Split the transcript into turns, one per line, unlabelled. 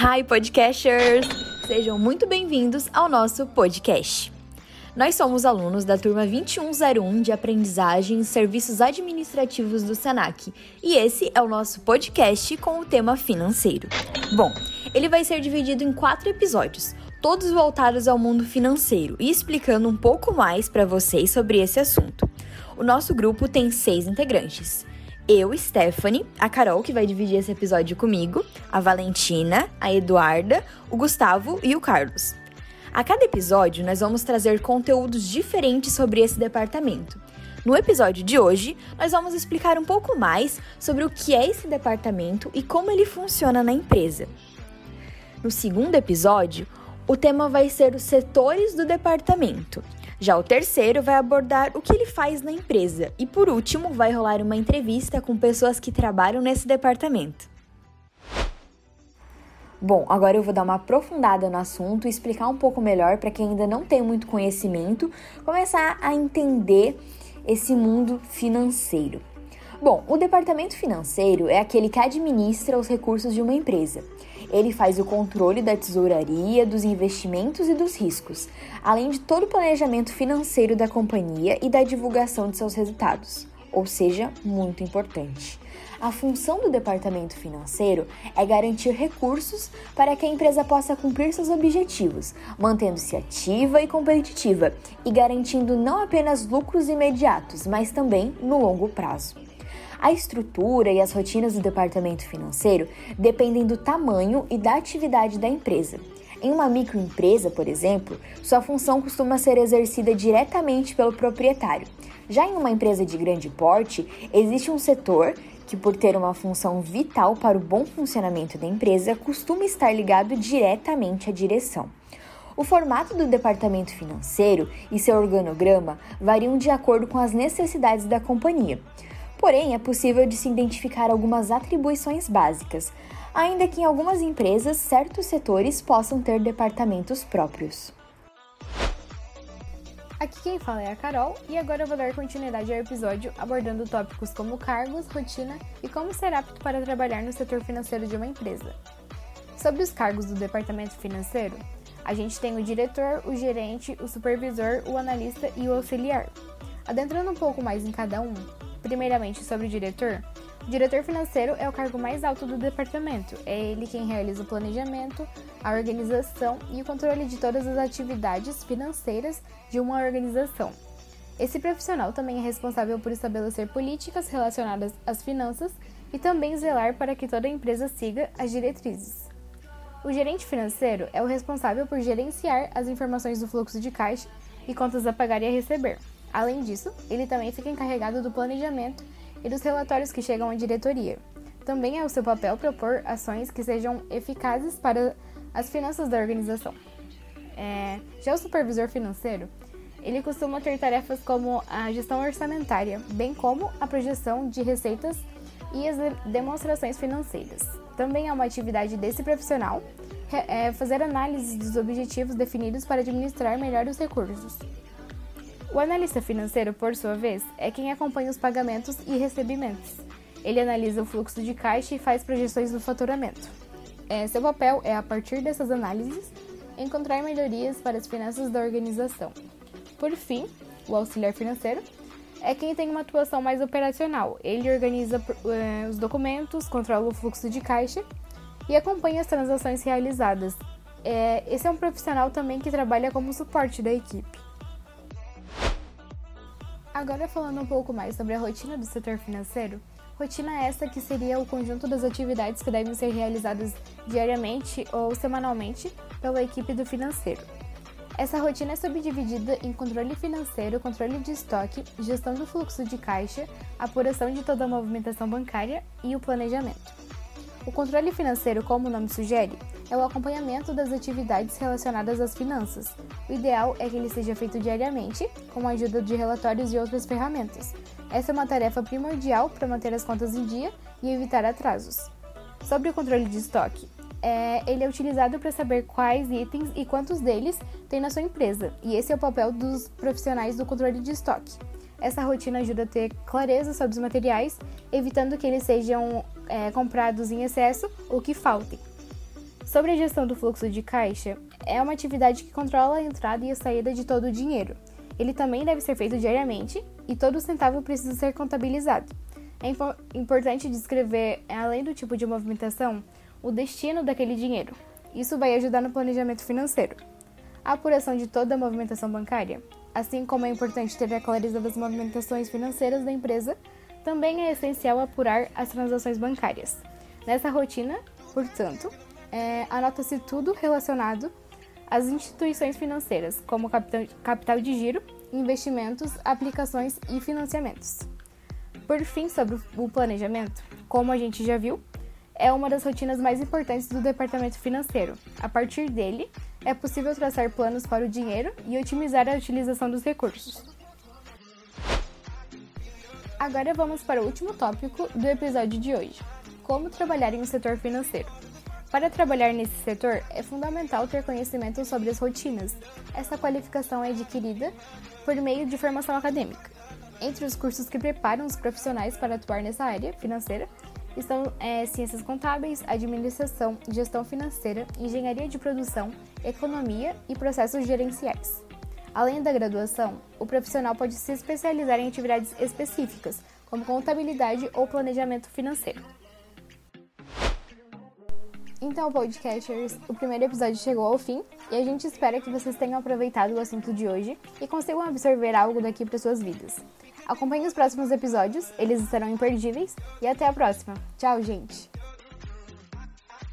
Hi, podcasters! Sejam muito bem-vindos ao nosso podcast. Nós somos alunos da turma 2101 de Aprendizagem e Serviços Administrativos do SENAC e esse é o nosso podcast com o tema financeiro. Bom, ele vai ser dividido em quatro episódios, todos voltados ao mundo financeiro e explicando um pouco mais para vocês sobre esse assunto. O nosso grupo tem seis integrantes eu, Stephanie, a Carol, que vai dividir esse episódio comigo, a Valentina, a Eduarda, o Gustavo e o Carlos. A cada episódio, nós vamos trazer conteúdos diferentes sobre esse departamento. No episódio de hoje, nós vamos explicar um pouco mais sobre o que é esse departamento e como ele funciona na empresa. No segundo episódio, o tema vai ser os setores do departamento. Já o terceiro vai abordar o que ele faz na empresa. E por último, vai rolar uma entrevista com pessoas que trabalham nesse departamento. Bom, agora eu vou dar uma aprofundada no assunto e explicar um pouco melhor para quem ainda não tem muito conhecimento, começar a entender esse mundo financeiro. Bom, o departamento financeiro é aquele que administra os recursos de uma empresa. Ele faz o controle da tesouraria, dos investimentos e dos riscos, além de todo o planejamento financeiro da companhia e da divulgação de seus resultados, ou seja, muito importante. A função do departamento financeiro é garantir recursos para que a empresa possa cumprir seus objetivos, mantendo-se ativa e competitiva e garantindo não apenas lucros imediatos, mas também no longo prazo. A estrutura e as rotinas do departamento financeiro dependem do tamanho e da atividade da empresa. Em uma microempresa, por exemplo, sua função costuma ser exercida diretamente pelo proprietário. Já em uma empresa de grande porte, existe um setor que, por ter uma função vital para o bom funcionamento da empresa, costuma estar ligado diretamente à direção. O formato do departamento financeiro e seu organograma variam de acordo com as necessidades da companhia. Porém, é possível de se identificar algumas atribuições básicas, ainda que em algumas empresas certos setores possam ter departamentos próprios.
Aqui quem fala é a Carol e agora eu vou dar continuidade ao episódio abordando tópicos como cargos, rotina e como ser apto para trabalhar no setor financeiro de uma empresa. Sobre os cargos do departamento financeiro, a gente tem o diretor, o gerente, o supervisor, o analista e o auxiliar. Adentrando um pouco mais em cada um, Primeiramente, sobre o diretor. O diretor financeiro é o cargo mais alto do departamento. É ele quem realiza o planejamento, a organização e o controle de todas as atividades financeiras de uma organização. Esse profissional também é responsável por estabelecer políticas relacionadas às finanças e também zelar para que toda empresa siga as diretrizes. O gerente financeiro é o responsável por gerenciar as informações do fluxo de caixa e contas a pagar e a receber. Além disso, ele também fica encarregado do planejamento e dos relatórios que chegam à diretoria. Também é o seu papel propor ações que sejam eficazes para as finanças da organização. É, já o supervisor financeiro, ele costuma ter tarefas como a gestão orçamentária, bem como a projeção de receitas e as demonstrações financeiras. Também é uma atividade desse profissional é fazer análise dos objetivos definidos para administrar melhor os recursos. O analista financeiro, por sua vez, é quem acompanha os pagamentos e recebimentos. Ele analisa o fluxo de caixa e faz projeções do faturamento. É, seu papel é, a partir dessas análises, encontrar melhorias para as finanças da organização. Por fim, o auxiliar financeiro é quem tem uma atuação mais operacional. Ele organiza é, os documentos, controla o fluxo de caixa e acompanha as transações realizadas. É, esse é um profissional também que trabalha como suporte da equipe. Agora falando um pouco mais sobre a rotina do setor financeiro, rotina essa que seria o conjunto das atividades que devem ser realizadas diariamente ou semanalmente pela equipe do financeiro. Essa rotina é subdividida em controle financeiro, controle de estoque, gestão do fluxo de caixa, apuração de toda a movimentação bancária e o planejamento. O controle financeiro, como o nome sugere, é o acompanhamento das atividades relacionadas às finanças. O ideal é que ele seja feito diariamente, com a ajuda de relatórios e outras ferramentas. Essa é uma tarefa primordial para manter as contas em dia e evitar atrasos. Sobre o controle de estoque, é, ele é utilizado para saber quais itens e quantos deles tem na sua empresa, e esse é o papel dos profissionais do controle de estoque. Essa rotina ajuda a ter clareza sobre os materiais, evitando que eles sejam é, comprados em excesso ou que faltem. Sobre a gestão do fluxo de caixa, é uma atividade que controla a entrada e a saída de todo o dinheiro. Ele também deve ser feito diariamente e todo centavo precisa ser contabilizado. É impo importante descrever, além do tipo de movimentação, o destino daquele dinheiro. Isso vai ajudar no planejamento financeiro. A apuração de toda a movimentação bancária, assim como é importante ter a clareza das movimentações financeiras da empresa, também é essencial apurar as transações bancárias. Nessa rotina, portanto, é, anota-se tudo relacionado às instituições financeiras, como capital, de giro, investimentos, aplicações e financiamentos. Por fim, sobre o planejamento, como a gente já viu, é uma das rotinas mais importantes do departamento financeiro. A partir dele, é possível traçar planos para o dinheiro e otimizar a utilização dos recursos. Agora vamos para o último tópico do episódio de hoje: como trabalhar em um setor financeiro. Para trabalhar nesse setor, é fundamental ter conhecimento sobre as rotinas. Essa qualificação é adquirida por meio de formação acadêmica. Entre os cursos que preparam os profissionais para atuar nessa área financeira estão é, ciências contábeis, administração, gestão financeira, engenharia de produção, economia e processos gerenciais. Além da graduação, o profissional pode se especializar em atividades específicas, como contabilidade ou planejamento financeiro. Então, podcasters, o primeiro episódio chegou ao fim e a gente espera que vocês tenham aproveitado o assunto de hoje e consigam absorver algo daqui para suas vidas. Acompanhe os próximos episódios, eles estarão imperdíveis e até a próxima. Tchau, gente!